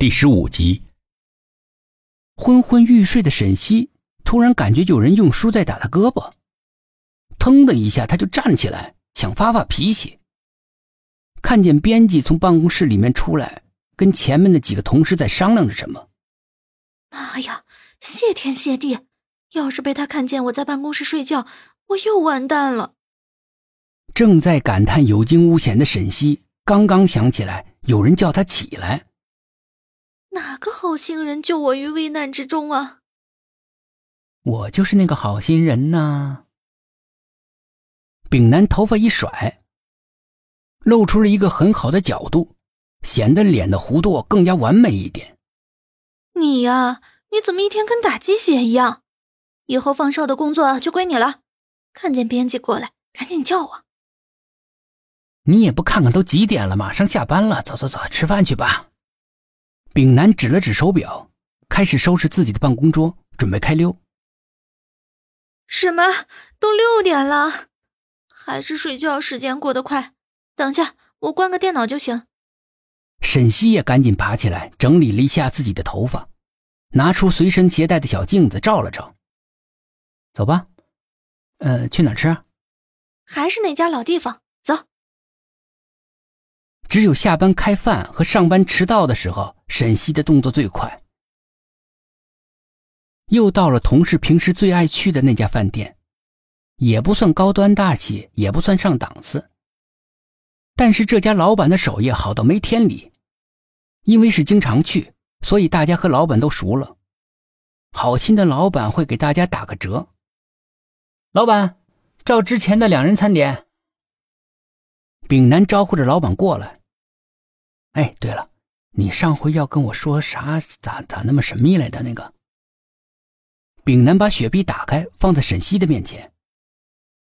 第十五集。昏昏欲睡的沈西突然感觉有人用书在打他胳膊，腾的一下，他就站起来想发发脾气。看见编辑从办公室里面出来，跟前面的几个同事在商量着什么。妈呀！谢天谢地！要是被他看见我在办公室睡觉，我又完蛋了。正在感叹有惊无险的沈西，刚刚想起来有人叫他起来。哪个好心人救我于危难之中啊？我就是那个好心人呐。丙南头发一甩，露出了一个很好的角度，显得脸的弧度更加完美一点。你呀，你怎么一天跟打鸡血一样？以后放哨的工作就归你了。看见编辑过来，赶紧叫我。你也不看看都几点了，马上下班了，走走走，吃饭去吧。丙南指了指手表，开始收拾自己的办公桌，准备开溜。什么？都六点了，还是睡觉时间过得快。等下，我关个电脑就行。沈西也赶紧爬起来，整理了一下自己的头发，拿出随身携带的小镜子照了照。走吧，呃，去哪儿吃？还是那家老地方。只有下班开饭和上班迟到的时候，沈西的动作最快。又到了同事平时最爱去的那家饭店，也不算高端大气，也不算上档次。但是这家老板的手艺好到没天理，因为是经常去，所以大家和老板都熟了。好心的老板会给大家打个折。老板，照之前的两人餐点。丙南招呼着老板过来。哎，对了，你上回要跟我说啥？咋咋那么神秘来的？那个，丙南把雪碧打开，放在沈西的面前。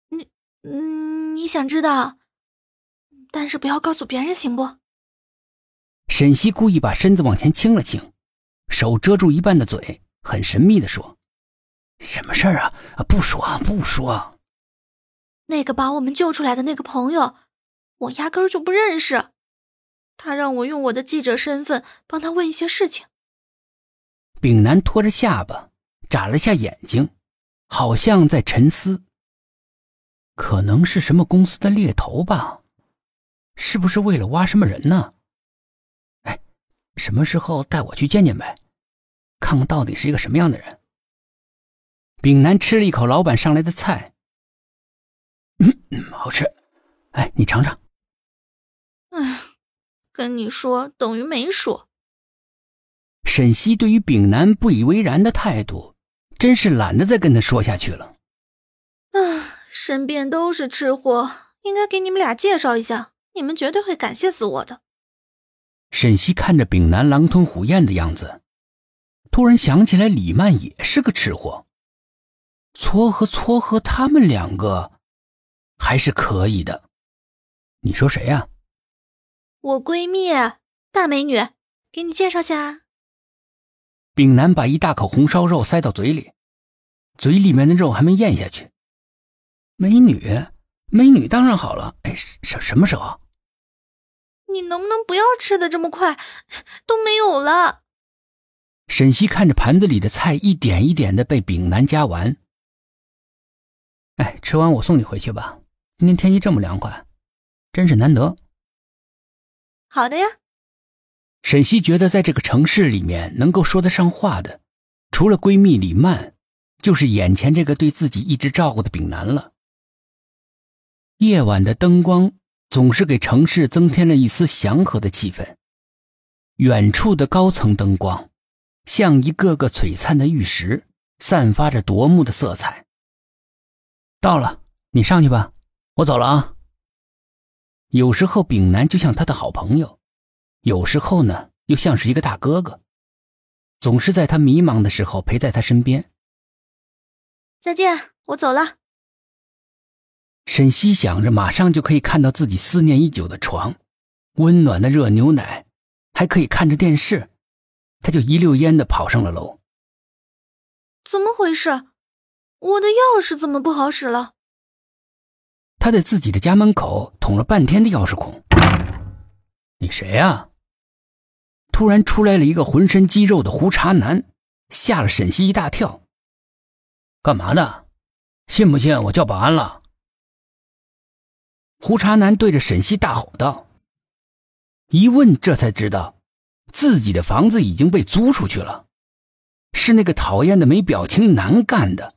你，嗯，你想知道，但是不要告诉别人，行不？沈西故意把身子往前倾了倾，手遮住一半的嘴，很神秘的说：“什么事儿啊？不说，不说。那个把我们救出来的那个朋友，我压根儿就不认识。”他让我用我的记者身份帮他问一些事情。丙南拖着下巴，眨了下眼睛，好像在沉思。可能是什么公司的猎头吧？是不是为了挖什么人呢？哎，什么时候带我去见见呗，看看到底是一个什么样的人。丙南吃了一口老板上来的菜，嗯，好吃。哎，你尝尝。哎。跟你说等于没说。沈西对于丙南不以为然的态度，真是懒得再跟他说下去了。啊，身边都是吃货，应该给你们俩介绍一下，你们绝对会感谢死我的。沈西看着丙南狼吞虎咽的样子，突然想起来李曼也是个吃货，撮合撮合他们两个，还是可以的。你说谁呀？我闺蜜大美女，给你介绍下。丙南把一大口红烧肉塞到嘴里，嘴里面的肉还没咽下去。美女，美女当然好了。哎，什什么时候？你能不能不要吃的这么快？都没有了。沈西看着盘子里的菜一点一点的被丙南夹完。哎，吃完我送你回去吧。今天天气这么凉快，真是难得。好的呀。沈西觉得，在这个城市里面，能够说得上话的，除了闺蜜李曼，就是眼前这个对自己一直照顾的丙南了。夜晚的灯光总是给城市增添了一丝祥和的气氛。远处的高层灯光，像一个个璀璨的玉石，散发着夺目的色彩。到了，你上去吧，我走了啊。有时候，丙南就像他的好朋友；有时候呢，又像是一个大哥哥，总是在他迷茫的时候陪在他身边。再见，我走了。沈西想着，马上就可以看到自己思念已久的床，温暖的热牛奶，还可以看着电视，他就一溜烟的跑上了楼。怎么回事？我的钥匙怎么不好使了？他在自己的家门口捅了半天的钥匙孔。你谁呀？突然出来了一个浑身肌肉的胡茬男，吓了沈西一大跳。干嘛呢？信不信我叫保安了？胡茬男对着沈西大吼道。一问，这才知道自己的房子已经被租出去了，是那个讨厌的没表情男干的。